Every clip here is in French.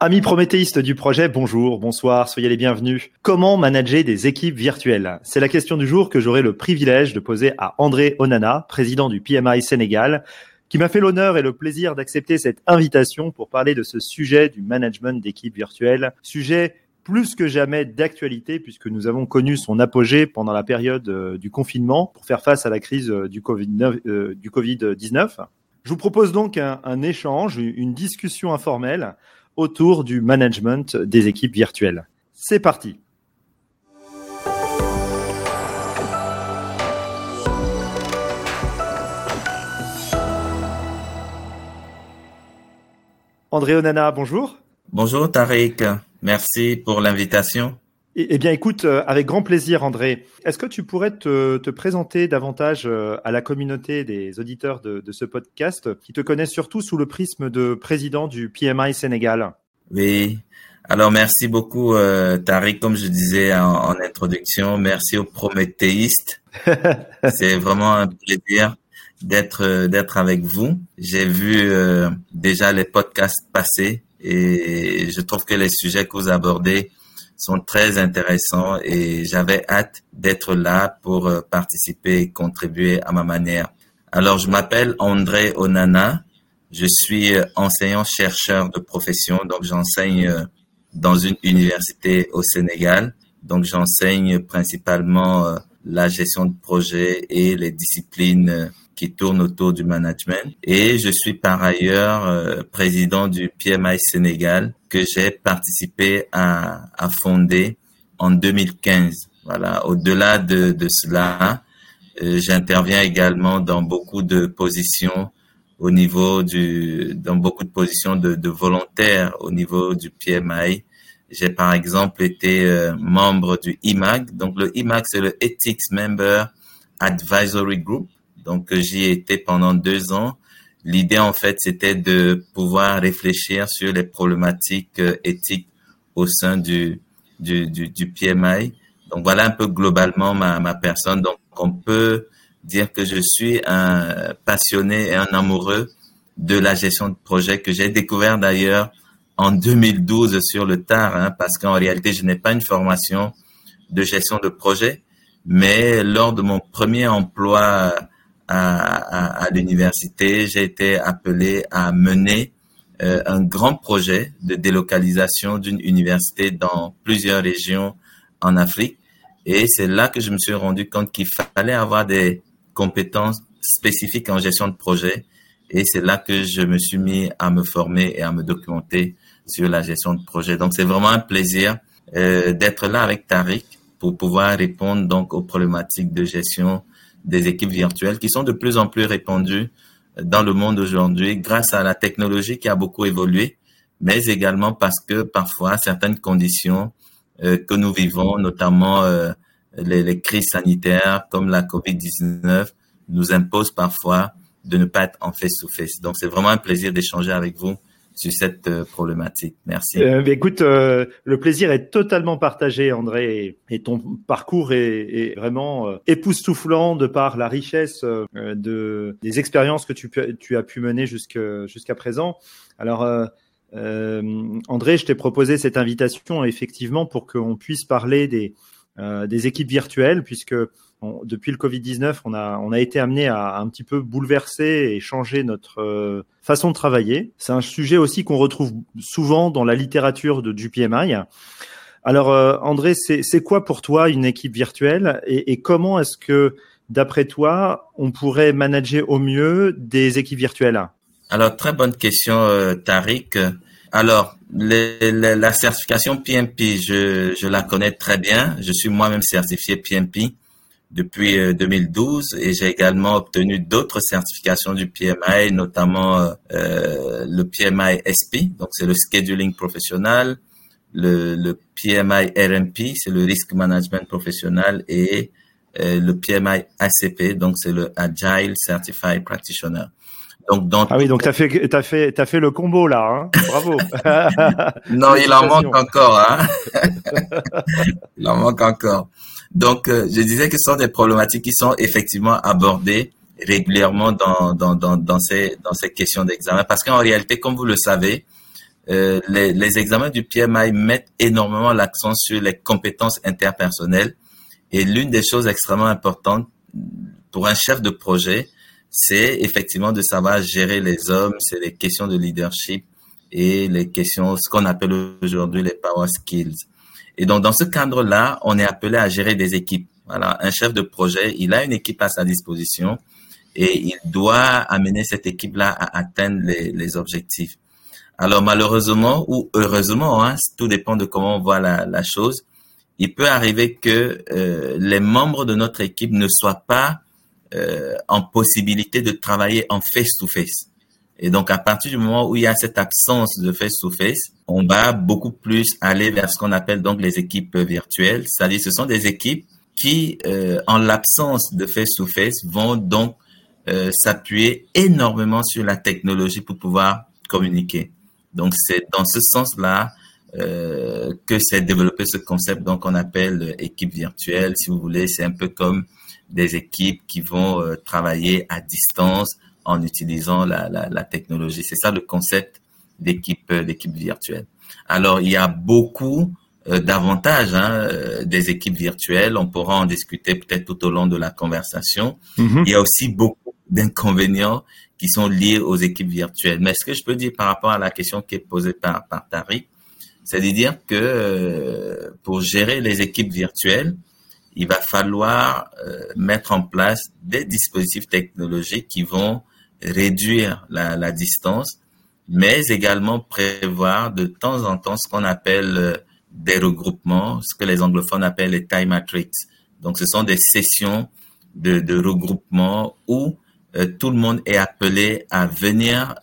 Amis prométhéistes du projet, bonjour, bonsoir, soyez les bienvenus. Comment manager des équipes virtuelles? C'est la question du jour que j'aurai le privilège de poser à André Onana, président du PMI Sénégal, qui m'a fait l'honneur et le plaisir d'accepter cette invitation pour parler de ce sujet du management d'équipes virtuelles. Sujet plus que jamais d'actualité puisque nous avons connu son apogée pendant la période euh, du confinement pour faire face à la crise euh, du Covid-19. Euh, Je vous propose donc un, un échange, une discussion informelle autour du management des équipes virtuelles. C'est parti. André Onana, bonjour. Bonjour Tariq, merci pour l'invitation. Eh, bien, écoute, euh, avec grand plaisir, André. Est-ce que tu pourrais te, présenter davantage euh, à la communauté des auditeurs de, ce podcast qui te connaissent surtout sous le prisme de président du PMI Sénégal? Oui. Alors, merci beaucoup, euh, Tariq. Comme je disais en, introduction, merci aux prométhéistes. C'est vraiment un plaisir d'être d'être avec vous. J'ai vu déjà les podcasts passer et je trouve que les sujets que vous abordez sont très intéressants et j'avais hâte d'être là pour euh, participer et contribuer à ma manière. Alors, je m'appelle André Onana. Je suis euh, enseignant-chercheur de profession, donc j'enseigne euh, dans une université au Sénégal. Donc, j'enseigne principalement la gestion de projet et les disciplines qui tournent autour du management. Et je suis par ailleurs président du PMI Sénégal, que j'ai participé à, à, fonder en 2015. Voilà. Au-delà de, de, cela, euh, j'interviens également dans beaucoup de positions au niveau du, dans beaucoup de positions de, de volontaires au niveau du PMI. J'ai par exemple été euh, membre du IMAG. Donc le IMAG, c'est le Ethics Member Advisory Group. Donc j'y ai été pendant deux ans L'idée, en fait, c'était de pouvoir réfléchir sur les problématiques euh, éthiques au sein du, du, du, du PMI. Donc, voilà un peu globalement ma, ma personne. Donc, on peut dire que je suis un passionné et un amoureux de la gestion de projet que j'ai découvert d'ailleurs en 2012 sur le tard, hein, parce qu'en réalité, je n'ai pas une formation de gestion de projet, mais lors de mon premier emploi à, à, l'université, j'ai été appelé à mener euh, un grand projet de délocalisation d'une université dans plusieurs régions en Afrique. Et c'est là que je me suis rendu compte qu'il fallait avoir des compétences spécifiques en gestion de projet. Et c'est là que je me suis mis à me former et à me documenter sur la gestion de projet. Donc c'est vraiment un plaisir euh, d'être là avec Tariq pour pouvoir répondre donc aux problématiques de gestion des équipes virtuelles qui sont de plus en plus répandues dans le monde aujourd'hui grâce à la technologie qui a beaucoup évolué, mais également parce que parfois certaines conditions euh, que nous vivons, notamment euh, les, crises sanitaires comme la COVID-19, nous imposent parfois de ne pas être en face-to-face. Donc c'est vraiment un plaisir d'échanger avec vous sur cette euh, problématique. Merci. Euh, écoute, euh, le plaisir est totalement partagé, André, et, ton parcours est, vraiment époustouflant de par la richesse de des expériences que tu, as pu mener jusqu'à présent. Alors, André, je t'ai proposé cette invitation effectivement pour qu'on puisse parler des équipes virtuelles, puisque depuis le Covid-19, on a, on a été amené à un petit peu bouleverser et changer notre euh, façon de travailler. C'est un sujet aussi qu'on retrouve souvent dans la littérature de, du PMI. Alors, euh, André, c'est quoi pour toi une équipe virtuelle et, et comment est-ce que, d'après toi, on pourrait manager au mieux des équipes virtuelles? Alors, très bonne question, euh, Tariq. Alors, les, la certification PMP, je, je la connais très bien. Je suis moi-même certifié PMP depuis 2012 euh, et j'ai également obtenu d'autres certifications du PMI, notamment euh, euh le PMI SP, donc c'est le scheduling professionnel, le, le PMI RMP, c'est le risk management professionnel et euh, le PMI ACP, donc c'est le Agile Certified Practitioner. Donc, dans ah oui, donc t'as fait, t'as fait, t'as fait le combo là, hein bravo. non, il en manque encore, hein. il en manque encore. Donc, euh, je disais que ce sont des problématiques qui sont effectivement abordées régulièrement dans, dans, dans, dans, ces, dans ces questions d'examen. Parce qu'en réalité, comme vous le savez, euh, les, les, examens du PMI mettent énormément l'accent sur les compétences interpersonnelles. Et l'une des choses extrêmement importantes pour un chef de projet, c'est effectivement de savoir gérer les hommes, c'est les questions de leadership et les questions, ce qu'on appelle aujourd'hui les power skills. Et donc, dans ce cadre-là, on est appelé à gérer des équipes. Voilà, un chef de projet, il a une équipe à sa disposition et il doit amener cette équipe-là à atteindre les, les, objectifs. Alors malheureusement ou heureusement, hein, tout dépend de comment on voit la, la chose, il peut arriver que euh, les membres de notre équipe ne soient pas euh, en possibilité de travailler en face-to-face. Et donc, à partir du moment où il y a cette absence de face-to-face, on va beaucoup plus aller vers ce qu'on appelle donc les équipes virtuelles. C'est-à-dire, ce sont des équipes qui, euh, en l'absence de face-to-face, vont donc euh, s'appuyer énormément sur la technologie pour pouvoir communiquer. Donc, c'est dans ce sens-là euh, que s'est développé ce concept donc on appelle équipe virtuelle. Si vous voulez, c'est un peu comme des équipes qui vont travailler à distance en utilisant la, la, la technologie. C'est ça le concept d'équipe euh, d'équipe virtuelle. Alors il y a beaucoup euh, d'avantages hein, des équipes virtuelles. On pourra en discuter peut-être tout au long de la conversation. Mm-hmm. Il y a aussi beaucoup d'inconvénients qui sont liés aux équipes virtuelles. Mais ce que je peux dire par rapport à la question qui est posée par, par Tariq, c'est à dire que pour gérer les équipes virtuelles, il va falloir euh, mettre en place des dispositifs technologiques qui vont réduire la, la, distance, mais également prévoir de temps en temps ce qu'on appelle euh, des regroupements, ce que les anglophones appellent les time matrix. Donc, ce sont des sessions de, de regroupement où euh, tout le monde est appelé à venir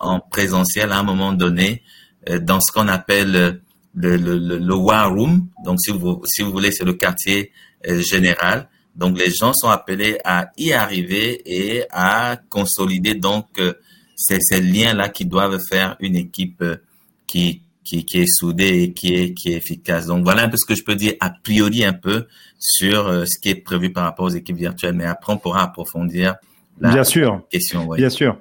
en présentiel à un moment donné dans ce qu'on appelle le, le, le, war room. Donc, si vous, si vous voulez, c'est le quartier euh, général. Donc, les gens sont appelés à y arriver et à consolider donc euh, ces, ces liens-là qui doivent faire une équipe euh, qui, qui, qui, est soudée et qui est, qui est efficace. Donc, voilà un peu ce que je peux dire a priori un peu sur ce qui est prévu par rapport aux équipes virtuelles. Mais après, on pourra approfondir la bien sûr. question. Bien sûr.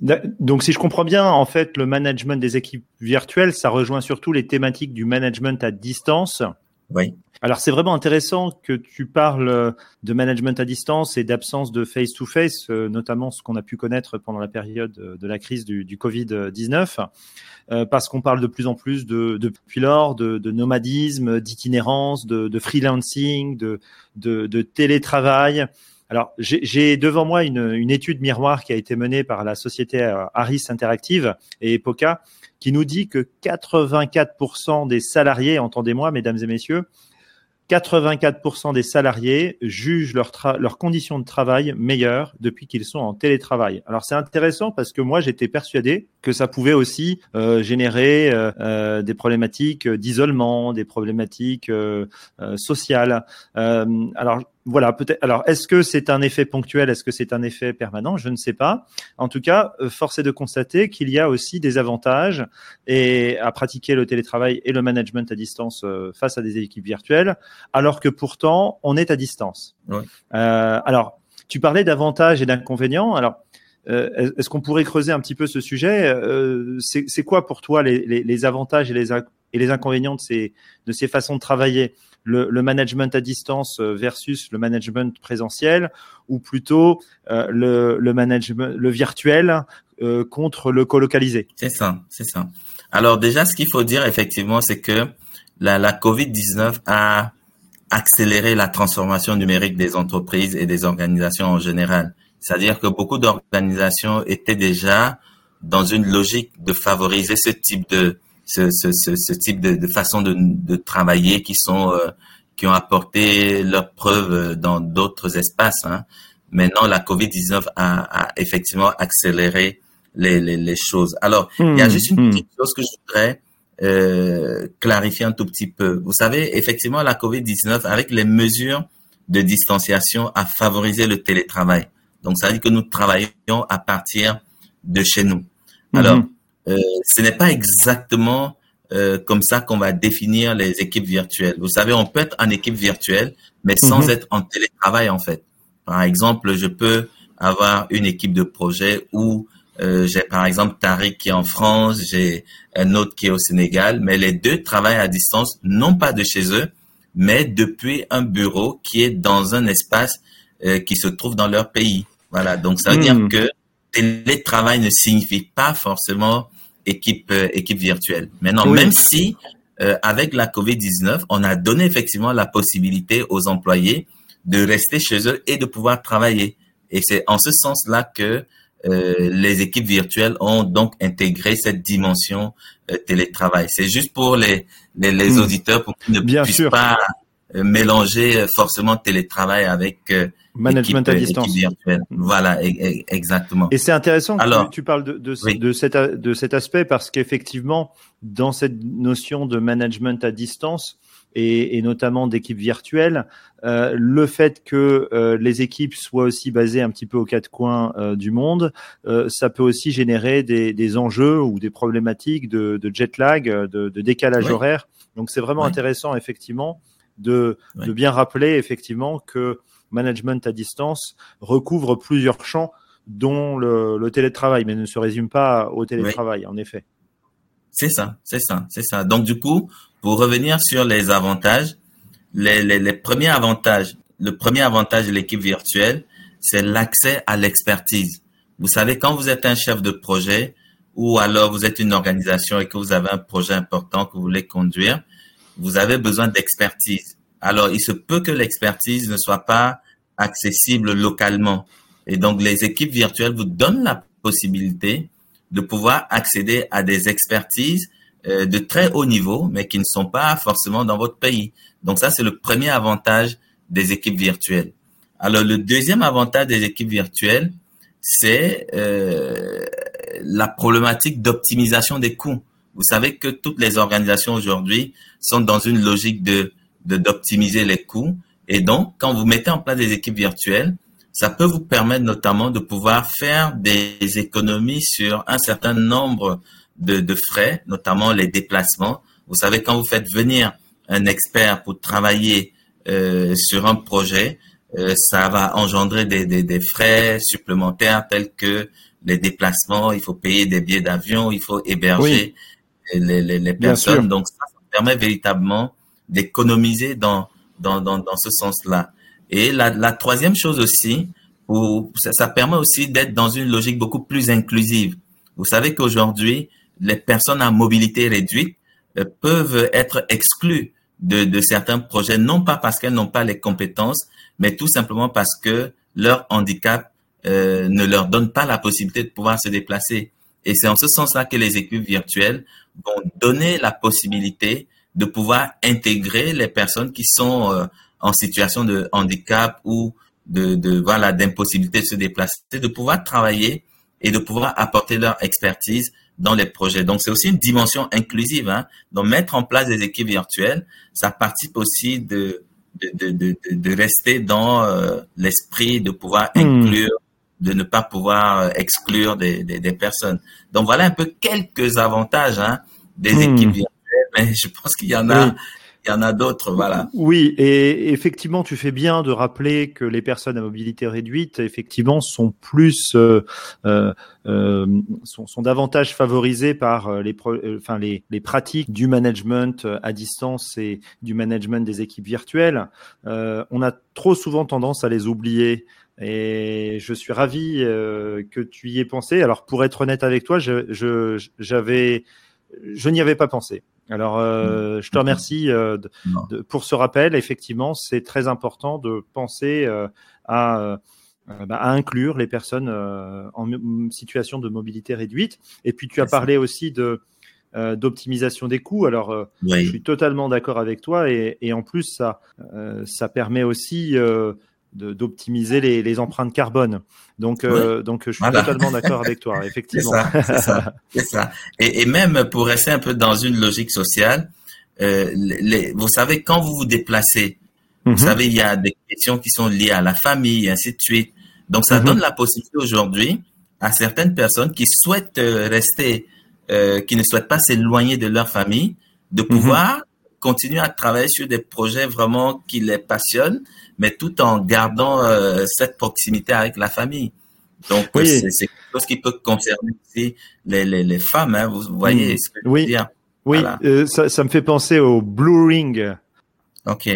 Donc, si je comprends bien, en fait, le management des équipes virtuelles, ça rejoint surtout les thématiques du management à distance. Oui. Alors c'est vraiment intéressant que tu parles euh, de management à distance et d'absence de face-to-face, euh, notamment ce qu'on a pu connaître pendant la période euh, de la crise du, du Covid-19, parce qu'on parle de plus en plus de, depuis lors de, de nomadisme, d'itinérance, de, de, freelancing, de, de télétravail. Alors, j'ai devant moi une, une, étude miroir qui a été menée par la société Harris Interactive et Epoca, qui nous dit que 84% des salariés, entendez-moi, mesdames et messieurs, 84% des salariés jugent leurs leur conditions de travail meilleures depuis qu'ils sont en télétravail. Alors c'est intéressant parce que moi j'étais persuadé que ça pouvait aussi euh, générer euh, euh des problématiques d'isolement, des problématiques sociales. alors voilà, peut-être. Alors, est-ce que c'est un effet ponctuel Est-ce que c'est un effet permanent? Je ne sais pas. En tout cas, euh, force est de constater qu'il y a aussi des avantages et à pratiquer le télétravail et le management à distance euh, face à des équipes virtuelles, alors que pourtant on est à distance. Ouais. Euh, alors, tu parlais d'avantages et d'inconvénients. Alors, euh, est-ce qu'on pourrait creuser un petit peu ce sujet? Euh, C'est quoi pour toi les, les, les avantages et les, et les inconvénients de ces, de ces façons de travailler? Le, le, management à distance euh, versus le management présentiel ou plutôt euh, le, le, management le virtuel euh, contre le colocalisé C'est ça, c'est ça. Alors déjà, ce qu'il faut dire effectivement, c'est que la, la COVID-19 a accéléré la transformation numérique des entreprises et des organisations en général. C'est-à-dire que beaucoup d'organisations étaient déjà dans une logique de favoriser ce type de ce, ce, ce, type de, de façon de, de, travailler qui sont euh, qui ont apporté leurs preuves dans d'autres espaces. Hein. Maintenant, la COVID-19 a, a, effectivement accéléré les, les, les choses. Alors, il y a hmm, juste une hmm. petite chose que je voudrais euh, clarifier un tout petit peu. Vous savez, effectivement, la COVID-19, avec les mesures de distanciation, a favorisé le télétravail. Donc, ça veut dire que nous travaillons à partir de chez nous. Alors, mm -hmm. Euh, ce n'est pas exactement euh, comme ça qu'on va définir les équipes virtuelles. Vous savez, on peut être en équipe virtuelle, mais sans -hmm. être en télétravail en fait. Par exemple, je peux avoir une équipe de projet où Euh, j'ai par exemple Tariq qui est en France, j'ai un autre qui est au Sénégal, mais les deux travaillent à distance, non pas de chez eux, mais depuis un bureau qui est dans un espace euh, qui se trouve dans leur pays. Voilà, donc ça veut dire hmm. que télétravail ne signifie pas forcément équipe euh, équipe virtuelle. Maintenant, même si euh, avec la COVID-19, on a donné effectivement la possibilité aux employés de rester chez eux et de pouvoir travailler. Et c'est en ce sens-là que euh, les équipes virtuelles ont donc intégré cette dimension euh, télétravail. C'est juste pour les, les, les hmm. auditeurs pour qu'ils ne puissent pas euh, mélanger forcément télétravail avec management à distance. Virtuelle. Voilà, e, e, exactement. Et c'est intéressant que Alors, tu, parles de, de, de, cet, de cet aspect parce qu'effectivement, dans cette notion de management à distance, et, et notamment d'équipes virtuelles. Euh, le fait que euh, les équipes soient aussi basées un petit peu aux quatre coins euh, du monde, euh, ça peut aussi générer des, des, enjeux ou des problématiques de, de jet lag, de, de décalage horaire. Donc c'est vraiment intéressant effectivement de, de bien rappeler effectivement que management à distance recouvre plusieurs champs dont le, télétravail, mais ne se résume pas au télétravail, en effet. C'est ça, c'est ça, c'est ça. Donc du coup, pour revenir sur les avantages, les premiers avantages, le premier avantage de l'équipe virtuelle, c'est l'accès à l'expertise. Vous savez, quand vous êtes un chef de projet ou alors vous êtes une organisation et que vous avez un projet important que vous voulez conduire, vous avez besoin d'expertise. Alors, il se peut que l'expertise ne soit pas accessible localement. Et donc, les équipes virtuelles vous donnent la possibilité de pouvoir accéder à des expertises euh, de très haut niveau, mais qui ne sont pas forcément dans votre pays. Donc ça, c'est le premier avantage des équipes virtuelles. Alors le deuxième avantage des équipes virtuelles, c'est euh, la problématique d'optimisation des coûts. Vous savez que toutes les organisations aujourd'hui sont dans une logique de d'optimiser les coûts. Et donc, quand vous mettez en place des équipes virtuelles, ça peut vous permettre notamment de pouvoir faire des économies sur un certain nombre de, de frais, notamment les déplacements. Vous savez, quand vous faites venir un expert pour travailler euh, sur un projet, euh, ça va engendrer des, des, des, frais supplémentaires tels que les déplacements, il faut payer des billets d'avion, il faut héberger les, les, les, personnes. Donc ça, ça, permet véritablement d'économiser dans, dans, dans, dans ce sens-là. Et la, la troisième chose aussi, où ça, ça permet aussi d'être dans une logique beaucoup plus inclusive. Vous savez qu'aujourd'hui, les personnes à mobilité réduite euh, peuvent être exclues de, de, certains projets, non pas parce qu'elles n'ont pas les compétences, mais tout simplement parce que leur handicap euh, ne leur donne pas la possibilité de pouvoir se déplacer. Et c'est en ce sens-là que les équipes virtuelles vont donner la possibilité de pouvoir intégrer les personnes qui sont euh, en situation de handicap ou de, de voilà d'impossibilité de se déplacer, de pouvoir travailler et de pouvoir apporter leur expertise dans les projets. Donc, c'est aussi une dimension inclusive. Hein. Donc, mettre en place des équipes virtuelles, ça participe aussi de, de, de, de, de rester dans euh, l'esprit de pouvoir hmm. inclure, de ne pas pouvoir euh, exclure des, des, des, personnes. Donc, voilà un peu quelques avantages hein, des hmm. équipes virtuelles. Mais je pense qu'il y en a, il y en a d'autres, voilà. Oui, et effectivement, tu fais bien de rappeler que les personnes à mobilité réduite, effectivement, sont plus, euh, euh, euh sont, sont, davantage favorisées par les, enfin les, les, pratiques du management à distance et du management des équipes virtuelles. Euh, on a trop souvent tendance à les oublier. Et je suis ravi que tu y aies pensé. Alors, pour être honnête avec toi, je, je, j'avais, je n'y avais pas pensé. Alors, euh, je te remercie euh, de, pour ce rappel. Effectivement, c'est très important de penser euh, à, bah, à, inclure les personnes en situation de mobilité réduite. Et puis, tu as parlé aussi de d'optimisation des coûts. Alors, je suis totalement d'accord avec toi. Et, et, en plus, ça, ça permet aussi d'optimiser les, les, empreintes carbone. Donc, euh, donc je suis totalement d'accord avec toi, effectivement. C'est ça, c'est ça, Et, et, même pour rester un peu dans une logique sociale, euh, les, vous savez, quand vous vous déplacez, vous mhm. savez, il y a des questions qui sont liées à la famille, et ainsi de suite. Donc, ça mhm. donne la possibilité aujourd'hui à certaines personnes qui souhaitent euh, rester, euh, qui ne souhaitent pas s'éloigner de leur famille, de mhm. pouvoir continuer à travailler sur des projets vraiment qui les passionnent mais tout en gardant euh, cette proximité avec la famille. Donc, c'est quelque chose qui peut concerner aussi les, les, les femmes, hein, vous voyez ce que je oui. veux dire? Oui, euh, ça, ça, me fait penser au Blue Ring. Ok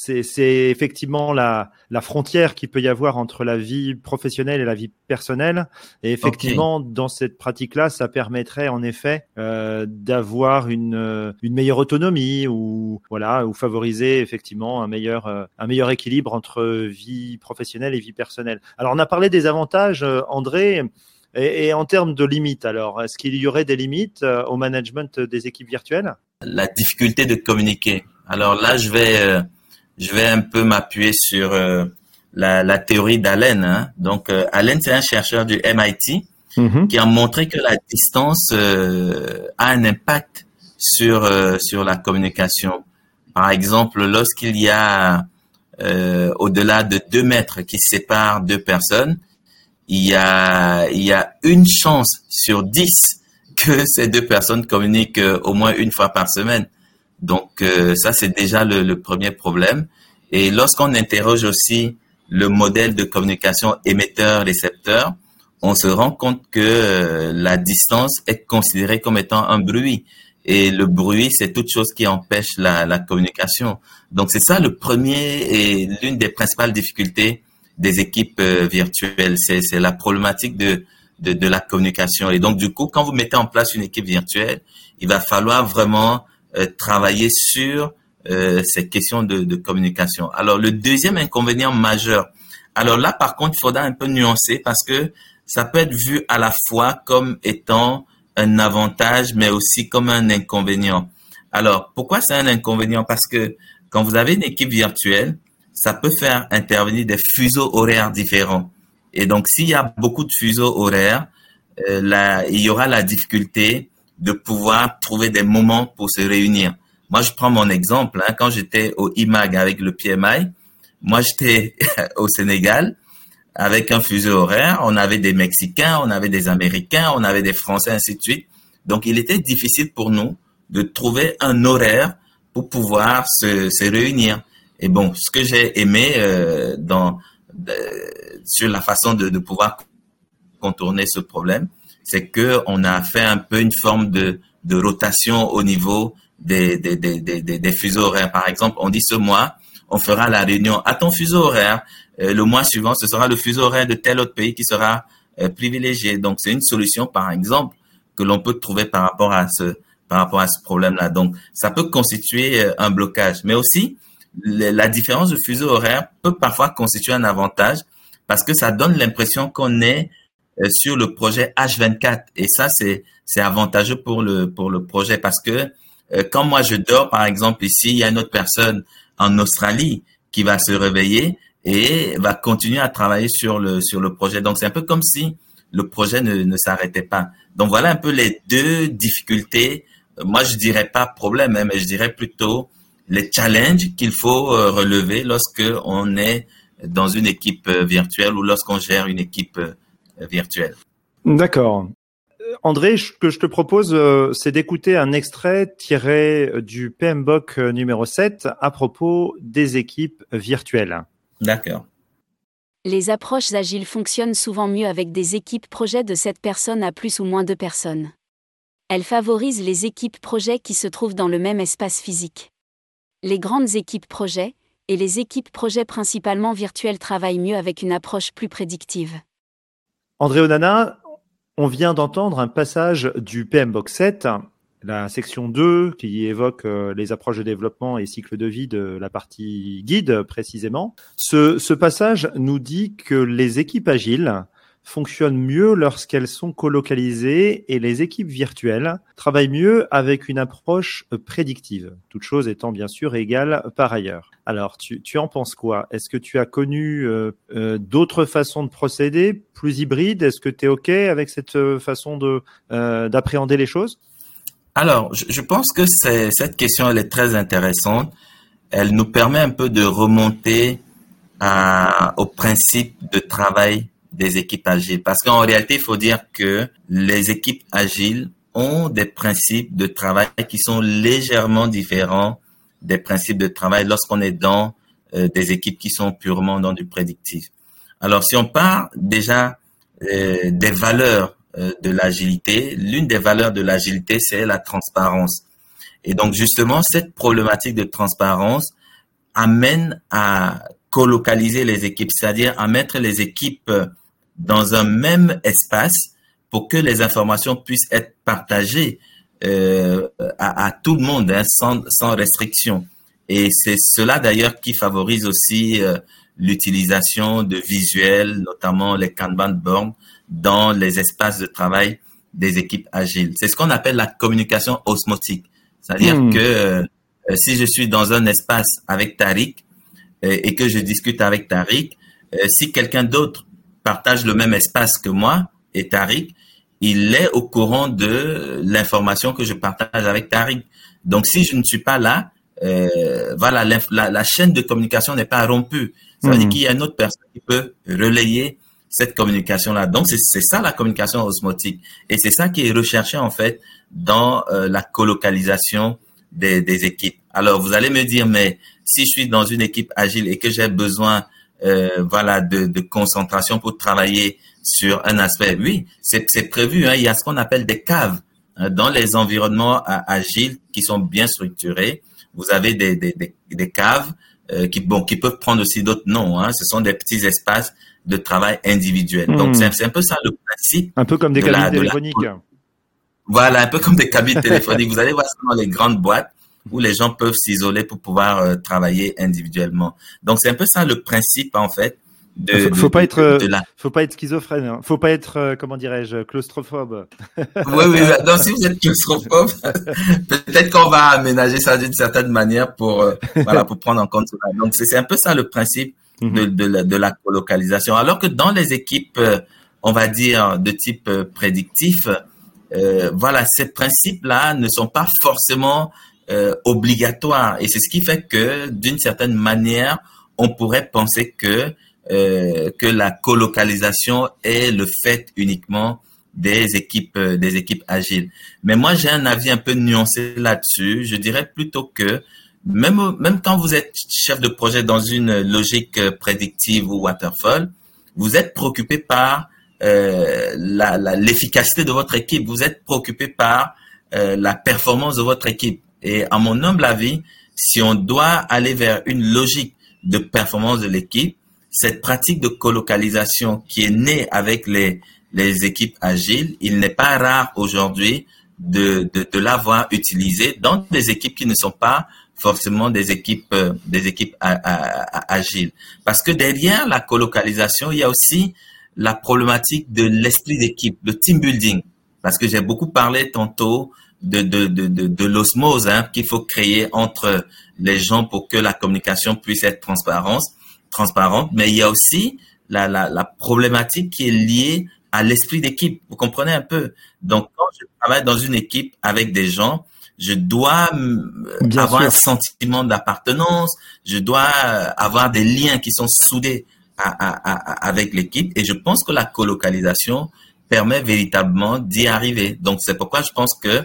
c'est effectivement la, la frontière qu'il peut y avoir entre la vie professionnelle et la vie personnelle. Et effectivement, dans cette pratique-là, ça permettrait en effet euh, d'avoir une, euh, une meilleure autonomie ou voilà ou favoriser effectivement un meilleur euh, un meilleur équilibre entre vie professionnelle et vie personnelle. Alors on a parlé des avantages, euh, André. Et, et, en termes de limites, alors, est-ce qu'il y aurait des limites au management des équipes virtuelles? La difficulté de communiquer. Alors là, je vais je vais un peu m'appuyer sur euh, la, la, théorie d'Allen. Hein. Donc, euh, Allen, c'est un chercheur du MIT mm-hmm. qui a montré que la distance euh, a un impact sur sur la communication. Par exemple, lorsqu'il y a au-delà de deux mètres qui séparent deux personnes, il y a il y a une chance sur dix que ces deux personnes communiquent au moins une fois par semaine. Donc euh, ça, c'est déjà le, le, premier problème. Et lorsqu'on interroge aussi le modèle de communication émetteur-récepteur, on se rend compte que euh, la distance est considérée comme étant un bruit. Et le bruit, c'est toute chose qui empêche la, la communication. Donc c'est ça le premier et l'une des principales difficultés des équipes euh, virtuelles. C'est la problématique de, de, de la communication. Et donc du coup, quand vous mettez en place une équipe virtuelle, il va falloir vraiment travailler sur euh, ces questions de, de, communication. Alors, le deuxième inconvénient majeur, alors là, par contre, il faudra un peu nuancer parce que ça peut être vu à la fois comme étant un avantage, mais aussi comme un inconvénient. Alors, pourquoi c'est un inconvénient? Parce que quand vous avez une équipe virtuelle, ça peut faire intervenir des fuseaux horaires différents. Et donc, s'il y a beaucoup de fuseaux horaires, euh, là, il y aura la difficulté de pouvoir trouver des moments pour se réunir. Moi, je prends mon exemple. Hein, quand j'étais au IMAG avec le PMI, moi, j'étais au Sénégal avec un fuseau horaire. On avait des Mexicains, on avait des Américains, on avait des Français, ainsi de suite. Donc, il était difficile pour nous de trouver un horaire pour pouvoir se, se réunir. Et bon, ce que j'ai aimé euh, dans sur la façon de pouvoir contourner ce problème, c'est que on a fait un peu une forme de, de rotation au niveau des, des, des, des, des fuseaux horaires. Par exemple, on dit ce mois, on fera la réunion à ton fuseau horaire. Euh, le mois suivant, ce sera le fuseau horaire de tel autre pays qui sera euh, privilégié. Donc, c'est une solution, par exemple, que l'on peut trouver par rapport à ce, par rapport à ce problème-là. Donc, ça peut constituer euh, un blocage. Mais aussi, la différence de fuseau horaire peut parfois constituer un avantage parce que ça donne l'impression qu'on est sur le projet H24. Et ça, c'est c'est avantageux pour le pour le projet parce que euh, quand moi je dors, par exemple ici, il y a une autre personne en Australie qui va se réveiller et va continuer à travailler sur le sur le projet. Donc c'est un peu comme si le projet ne, ne s'arrêtait pas. Donc voilà un peu les deux difficultés. Euh, moi je dirais pas problème, hein, mais je dirais plutôt les challenges qu'il faut relever lorsque on est dans une équipe virtuelle ou lorsqu'on gère une équipe virtuelle. D'accord. Euh, André, ce que je te propose, euh, c'est d'écouter un extrait tiré du PMBOK euh, numéro 7 à propos des équipes virtuelles. D'accord. Les approches agiles fonctionnent souvent mieux avec des équipes projets de 7 personnes à plus ou moins de personnes. Elles favorisent les équipes projets qui se trouvent dans le même espace physique. Les grandes équipes projets et les équipes projets principalement virtuelles travaillent mieux avec une approche plus prédictive. André Onana, on vient d'entendre un passage du PMBOK 7, la section 2 qui évoque euh, les approches de développement et cycle de vie de la partie guide précisément. Ce, ce passage nous dit que les équipes agiles fonctionnent mieux lorsqu'elles sont colocalisées et les équipes virtuelles travaillent mieux avec une approche prédictive, toute chose étant bien sûr égale par ailleurs. Alors, tu, tu en penses quoi? Est-ce que tu as connu euh, euh, d'autres façons de procéder, plus hybrides? Est-ce que tu es OK avec cette euh, façon de euh, d'appréhender les choses? Alors, je, je pense que cette question, elle est très intéressante. Elle nous permet un peu de remonter à, au principe de travail des équipes agiles. Parce qu'en réalité, il faut dire que les équipes agiles ont des principes de travail qui sont légèrement différents des principes de travail lorsqu'on est dans euh, des équipes qui sont purement dans du prédictif. Alors, si on part déjà des valeurs de l'agilité. L'une des valeurs de l'agilité, c'est la transparence. Et donc justement, cette problématique de transparence amène à colocaliser les équipes, c'est-à-dire à mettre les équipes dans un même espace pour que les informations puissent être partagées euh, à, tout le monde hein, sans, sans restriction. Et c'est cela d'ailleurs qui favorise aussi euh, l'utilisation de visuels, notamment les Kanban boards, dans les espaces de travail des équipes agiles. C'est ce qu'on appelle la communication osmotique. C'est-à-dire hmm. que euh, si je suis dans un espace avec Tariq et que je discute avec Tariq, si quelqu'un d'autre partage le même espace que moi et Tariq, il est au courant de l'information que je partage avec Tariq. Donc, si je ne suis pas là, euh, voilà, la, la, chaîne de communication n'est pas rompue. Ça veut dire hmm. qu'il y a une autre personne qui peut relayer cette communication-là. Donc, c'est ça la communication osmotique. Et c'est ça qui est recherché, en fait, dans euh, la colocalisation des, des, équipes. Alors, vous allez me dire, mais si je suis dans une équipe agile et que j'ai besoin euh, voilà, de, de, concentration pour travailler sur un aspect. Oui, c'est prévu. Hein, il y a ce qu'on appelle des caves hein, dans les environnements agiles qui sont bien structurés. Vous avez des, des, des, caves euh, qui, bon, qui peuvent prendre aussi d'autres noms. Hein. Ce sont des petits espaces de travail individuels. Donc, hmm. c'est un peu ça le principe. Un peu comme des cabines téléphoniques. Voilà, un peu comme des cabines téléphoniques. Vous allez voir ça dans les grandes boîtes où les gens peuvent s'isoler pour pouvoir euh, travailler individuellement. Donc c'est un peu ça le principe en fait. De, faut, pas être, faut pas être schizophrène, hein. faut pas être, euh, comment dirais-je, claustrophobe. oui, oui. Donc si vous êtes claustrophobe, peut-être qu'on va aménager ça d'une certaine manière pour, euh, voilà, pour prendre en compte cela. Donc c'est un peu ça le principe mhm. de, de, la, de la colocalisation. Alors que dans les équipes, on va dire de type prédictif, euh, voilà, ces principes-là ne sont pas forcément euh, obligatoire. Et c'est ce qui fait que, d'une certaine manière, on pourrait penser que euh, que la colocalisation est le fait uniquement des équipes euh, des équipes agiles. Mais moi, j'ai un avis un peu nuancé là-dessus. Je dirais plutôt que même même quand vous êtes chef de projet dans une logique prédictive ou waterfall, vous êtes préoccupé par euh, l'efficacité de votre équipe. Vous êtes préoccupé par la performance de votre équipe. Et à mon humble avis, si on doit aller vers une logique de performance de l'équipe, cette pratique de colocalisation qui est née avec les, les équipes agiles, il n'est pas rare aujourd'hui de, de, de l'avoir utilisée dans des équipes qui ne sont pas forcément des équipes euh, des équipes agiles. Parce que derrière la colocalisation il y a aussi la problématique de l'esprit d'équipe le team building. Parce que j'ai beaucoup parlé tantôt de, de, de, de, de l'osmose hein, qu'il faut créer entre les gens pour que la communication puisse être transparente, transparente. Mais il y a aussi la, la, la problématique qui est liée à l'esprit d'équipe. Vous comprenez un peu? Donc, quand je travaille dans une équipe avec des gens, je dois avoir un sentiment d'appartenance, je dois avoir des liens qui sont soudés à, à, à, avec l'équipe. Et je pense que la colocalisation permet véritablement d'y arriver. Donc, c'est pourquoi je pense que euh,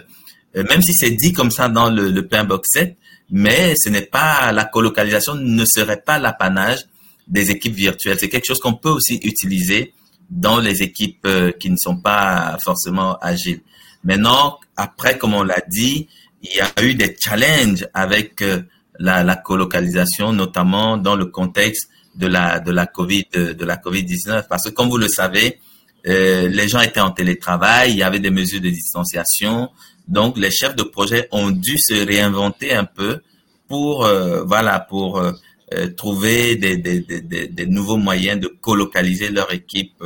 même si c'est dit comme ça dans le, le plan box 7, mais ce n'est pas la colocalisation ne serait pas l'apanage des équipes virtuelles. C'est quelque chose qu'on peut aussi utiliser dans les équipes euh, qui ne sont pas forcément agiles. Maintenant, après, comme on l'a dit, il y a eu des challenges avec euh, la, la, colocalisation, notamment dans le contexte de la de la Covid de, la Covid 19, parce que comme vous le savez, les gens étaient en télétravail, il y avait des mesures de distanciation, donc, les chefs de projet ont dû se réinventer un peu pour, euh, voilà, pour euh, euh, trouver des, des, des, des, nouveaux moyens de colocaliser leur équipe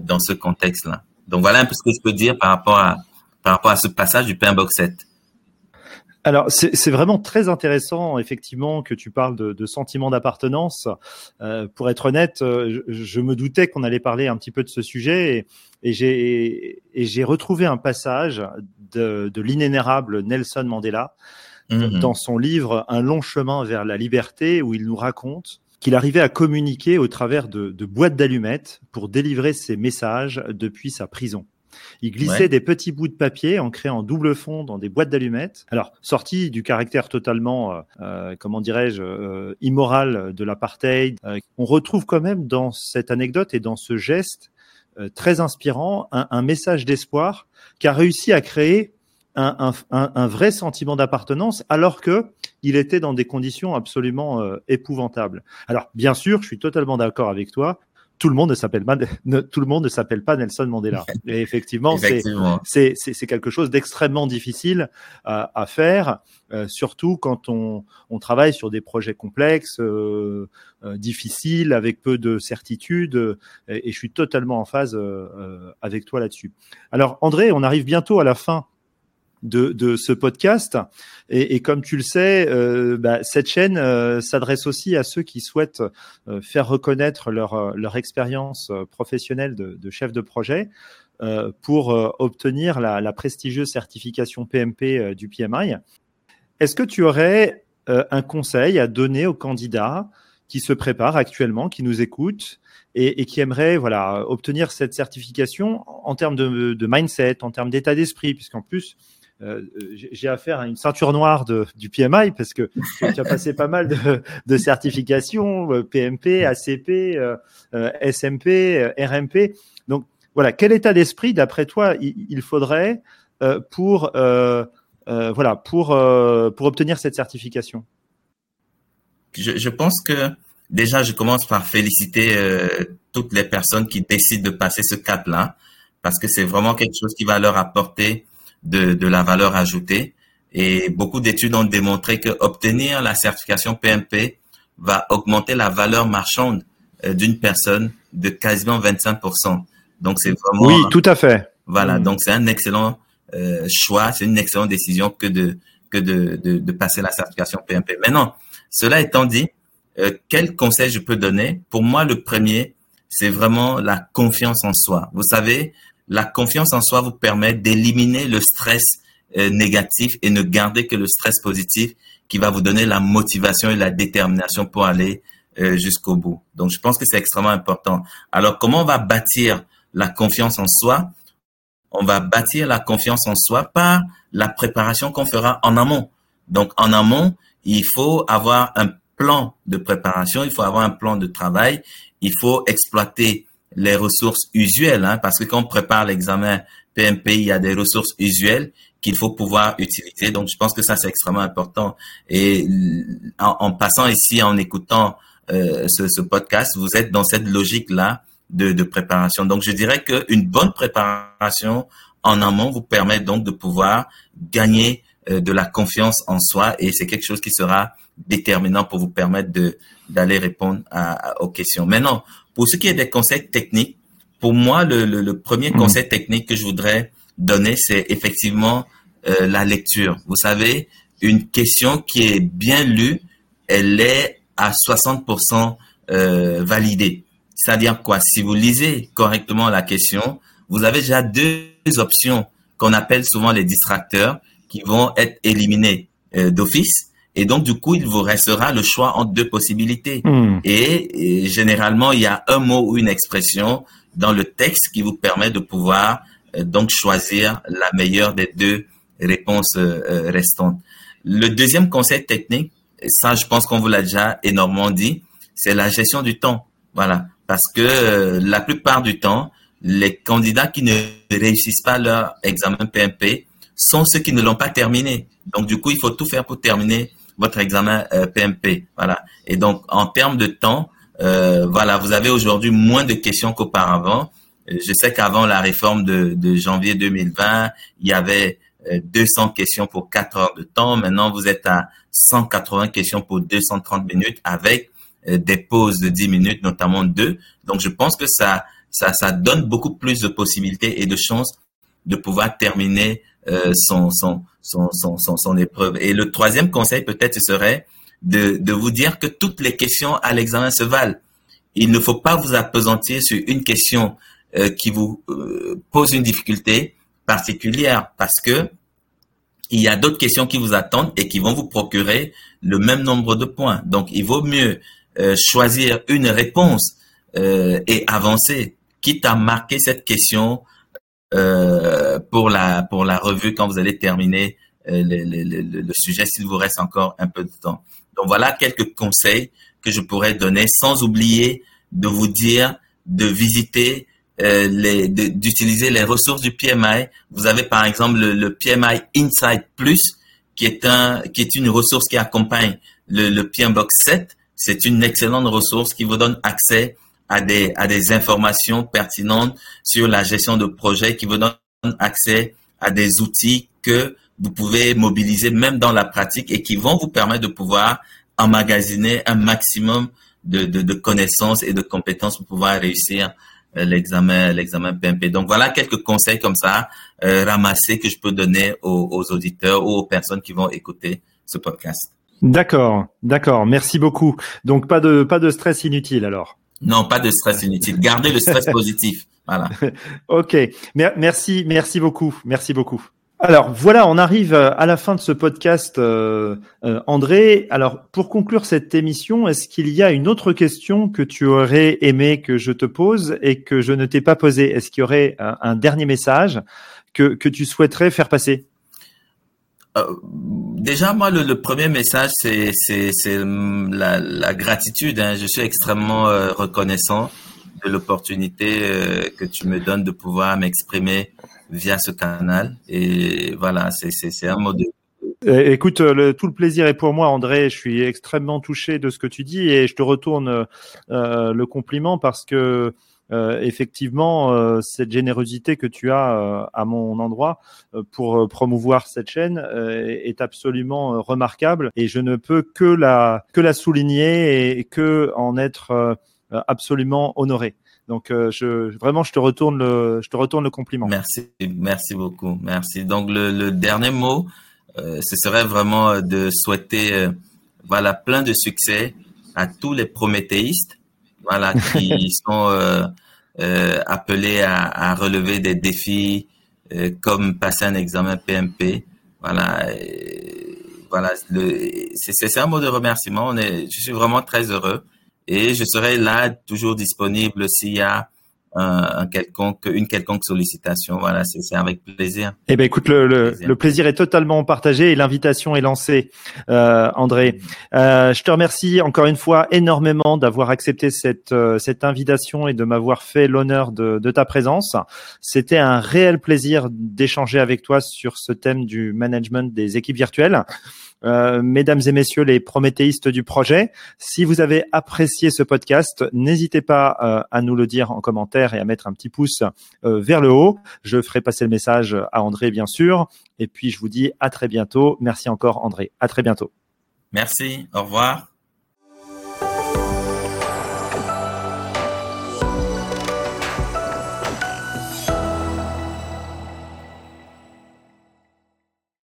dans ce contexte-là. Donc, voilà un peu ce que je peux dire par rapport à, par rapport à ce passage du Pinbox 7. Alors, c'est vraiment très intéressant, effectivement, que tu parles de, de sentiment d'appartenance. Euh, pour être honnête, je, je me doutais qu'on allait parler un petit peu de ce sujet et, et j'ai retrouvé un passage de, de l'inénérable Nelson Mandela mhm. dans son livre Un long chemin vers la liberté, où il nous raconte qu'il arrivait à communiquer au travers de, de boîtes d'allumettes pour délivrer ses messages depuis sa prison. Il glissait des petits bouts de papier ancrés en double fond dans des boîtes d'allumettes. Alors, sorti du caractère totalement, euh, euh comment dirais-je, euh, immoral de l'apartheid, euh, on retrouve quand même dans cette anecdote et dans ce geste très inspirant, un, un message d'espoir qui a réussi à créer un, un, un vrai sentiment d'appartenance alors que il était dans des conditions absolument épouvantables. Alors bien sûr, je suis totalement d'accord avec toi tout le monde ne s'appelle pas tout le monde ne s'appelle pas Nelson Mandela. Et effectivement, c'est quelque chose d'extrêmement difficile à, à faire, euh, surtout quand on, on travaille sur des projets complexes, euh, euh difficiles, avec peu de certitudes. Et, et, je suis totalement en phase euh, avec toi là-dessus. Alors André, on arrive bientôt à la fin de, de ce podcast. Et, et, comme tu le sais, euh, bah, cette chaîne euh, s'adresse aussi à ceux qui souhaitent euh, faire reconnaître leur, euh, leur expérience professionnelle de, de, chef de projet pour obtenir la, la, prestigieuse certification PMP du PMI. Est-ce que tu aurais un conseil à donner aux candidats qui se préparent actuellement, qui nous écoutent et, et qui aimeraient voilà obtenir cette certification en termes de, de mindset, en termes d'état d'esprit, puisqu'en plus euh, j'ai affaire à une ceinture noire du PMI parce que tu as passé pas mal de, certifications, PMP, ACP, euh, SMP, euh, RMP. Donc voilà, quel état d'esprit, d'après toi, il, faudrait pour voilà pour pour obtenir cette certification? Je, pense que déjà, je commence par féliciter toutes les personnes qui décident de passer ce cap-là parce que c'est vraiment quelque chose qui va leur apporter de, de la valeur ajoutée. Et beaucoup d'études ont démontré que obtenir la certification PMP va augmenter la valeur marchande euh, d'une personne de quasiment 25%. Donc c'est vraiment oui, tout à fait. Voilà, mm. donc c'est un excellent euh, choix, c'est une excellente décision que de que de, de, de, passer la certification PMP. Maintenant, cela étant dit, euh, quel conseil je peux donner? Pour moi, le premier, c'est vraiment la confiance en soi. Vous savez, la confiance en soi vous permet d'éliminer le stress euh, négatif et ne garder que le stress positif qui va vous donner la motivation et la détermination pour aller euh, jusqu'au bout. Donc, je pense que c'est extrêmement important. Alors, comment on va bâtir la confiance en soi? On va bâtir la confiance en soi par la préparation qu'on fera en amont. Donc, en amont, il faut avoir un plan de préparation, il faut avoir un plan de travail, il faut exploiter les ressources usuelles, hein, parce que quand on prépare l'examen PMP, il y a des ressources usuelles qu'il faut pouvoir utiliser. Donc, je pense que ça, c'est extrêmement important. Et en, passant ici, en écoutant euh, ce, ce, podcast, vous êtes dans cette logique-là de, de, préparation. Donc, je dirais qu'une bonne préparation en amont vous permet donc de pouvoir gagner euh, de la confiance en soi et c'est quelque chose qui sera déterminant pour vous permettre de d'aller répondre à, aux questions. Maintenant, pour ce qui est des conseils techniques, pour moi, le, le, le premier hmm. conseil technique que je voudrais donner, c'est effectivement euh, la lecture. Vous savez, une question qui est bien lue, elle est à 60% euh, validée. C'est-à-dire quoi? Si vous lisez correctement la question, vous avez déjà deux options qu'on appelle souvent les distracteurs qui vont être éliminés euh, d'office et donc, du coup, il vous restera le choix entre deux possibilités. Hmm. Et, généralement, il y a un mot ou une expression dans le texte qui vous permet de pouvoir euh, donc choisir la meilleure des deux réponses euh, euh, restantes. Le deuxième conseil technique, ça, je pense qu'on vous l'a déjà énormément dit, c'est la gestion du temps. Voilà. Parce que la plupart du temps, les candidats qui ne réussissent pas leur examen PMP sont ceux qui ne l'ont pas terminé. Donc, du coup, il faut tout faire pour terminer votre examen PMP. Euh, voilà. Et donc, en termes de temps, euh, voilà, vous avez aujourd'hui moins de questions qu'auparavant. Euh, je sais qu'avant la réforme de, de, janvier 2020, il y avait 200 questions pour 4 heures de temps. Maintenant, vous êtes à 180 questions pour 230 minutes avec des pauses de 10 minutes, notamment deux. Donc, je pense que ça, ça, ça donne beaucoup plus de possibilités et de chances de pouvoir terminer euh, son, son, son, épreuve. Et le troisième conseil, peut-être, serait de, vous dire que toutes les questions à l'examen se valent. Il ne faut pas vous appesantir sur une question euh, qui vous euh, pose une difficulté particulière parce que il y a d'autres questions qui vous attendent et qui vont vous procurer le même nombre de points. Donc, il vaut mieux choisir une réponse et avancer, quitte à marquer cette question euh, pour la pour la revue quand vous allez terminer euh, le, le, le, sujet s'il vous reste encore un peu de temps. Donc voilà quelques conseils que je pourrais donner sans oublier de vous dire de visiter euh, d'utiliser les ressources du PMI. Vous avez par exemple le, PMI Insight Plus, qui est un qui est une ressource qui accompagne le, le PMBOK 7. C'est une excellente ressource qui vous donne accès à des à des informations pertinentes sur la gestion de projets, qui vous donne accès à des outils que vous pouvez mobiliser même dans la pratique et qui vont vous permettre de pouvoir emmagasiner un maximum de, de, de connaissances et de compétences pour pouvoir réussir euh, l'examen l'examen PMP. Donc voilà quelques conseils comme ça euh, ramassés que je peux donner aux, aux, auditeurs ou aux personnes qui vont écouter ce podcast. D'accord, d'accord. Merci beaucoup. Donc pas de pas de stress inutile alors. Non, pas de stress inutile. Gardez le stress positif. Voilà. ok. Merci, merci beaucoup. Merci beaucoup. Alors voilà, on arrive à la fin de ce podcast, euh, euh, André. Alors pour conclure cette émission, est-ce qu'il y a une autre question que tu aurais aimé que je te pose et que je ne t'ai pas posée? Est-ce qu'il y aurait un, dernier message que tu souhaiterais faire passer? Euh, Déjà, moi, le, premier message, c'est la, la, gratitude. Hein. Je suis extrêmement reconnaissant de l'opportunité que tu me donnes de pouvoir m'exprimer via ce canal. Et voilà, c'est un mode. Eh, écoute, tout le plaisir est pour moi, André. Je suis extrêmement touché de ce que tu dis et je te retourne euh, le compliment parce que euh, effectivement, euh, cette générosité que tu as euh, à mon endroit euh, pour promouvoir cette chaîne est absolument remarquable et je ne peux que la que la souligner et que en être absolument honoré. Donc, je, vraiment, je te retourne le, je te retourne le compliment. Merci, merci beaucoup, merci. Donc, le, dernier mot, ce serait vraiment de souhaiter, voilà, plein de succès à tous les prométhéistes, voilà, qui sont appelés à, à, relever des défis comme passer un examen PMP, voilà. voilà, c'est un mot de remerciement. On est, je suis vraiment très heureux et je serai là toujours disponible s'il y a un, quelconque, une quelconque sollicitation. Voilà, c'est avec plaisir. Eh ben, écoute, le, le, le, plaisir est totalement partagé et l'invitation est lancée, euh, André. Euh, je te remercie encore une fois énormément d'avoir accepté cette euh, cette invitation et de m'avoir fait l'honneur de, de ta présence. C'était un réel plaisir d'échanger avec toi sur ce thème du management des équipes virtuelles. Euh, mesdames et messieurs les prométhéistes du projet. Si vous avez apprécié ce podcast, n'hésitez pas euh, à nous le dire en commentaire et à mettre un petit pouce euh, vers le haut. Je ferai passer le message à André, bien sûr. Et puis, je vous dis à très bientôt. Merci encore, André. À très bientôt. Merci. Au revoir.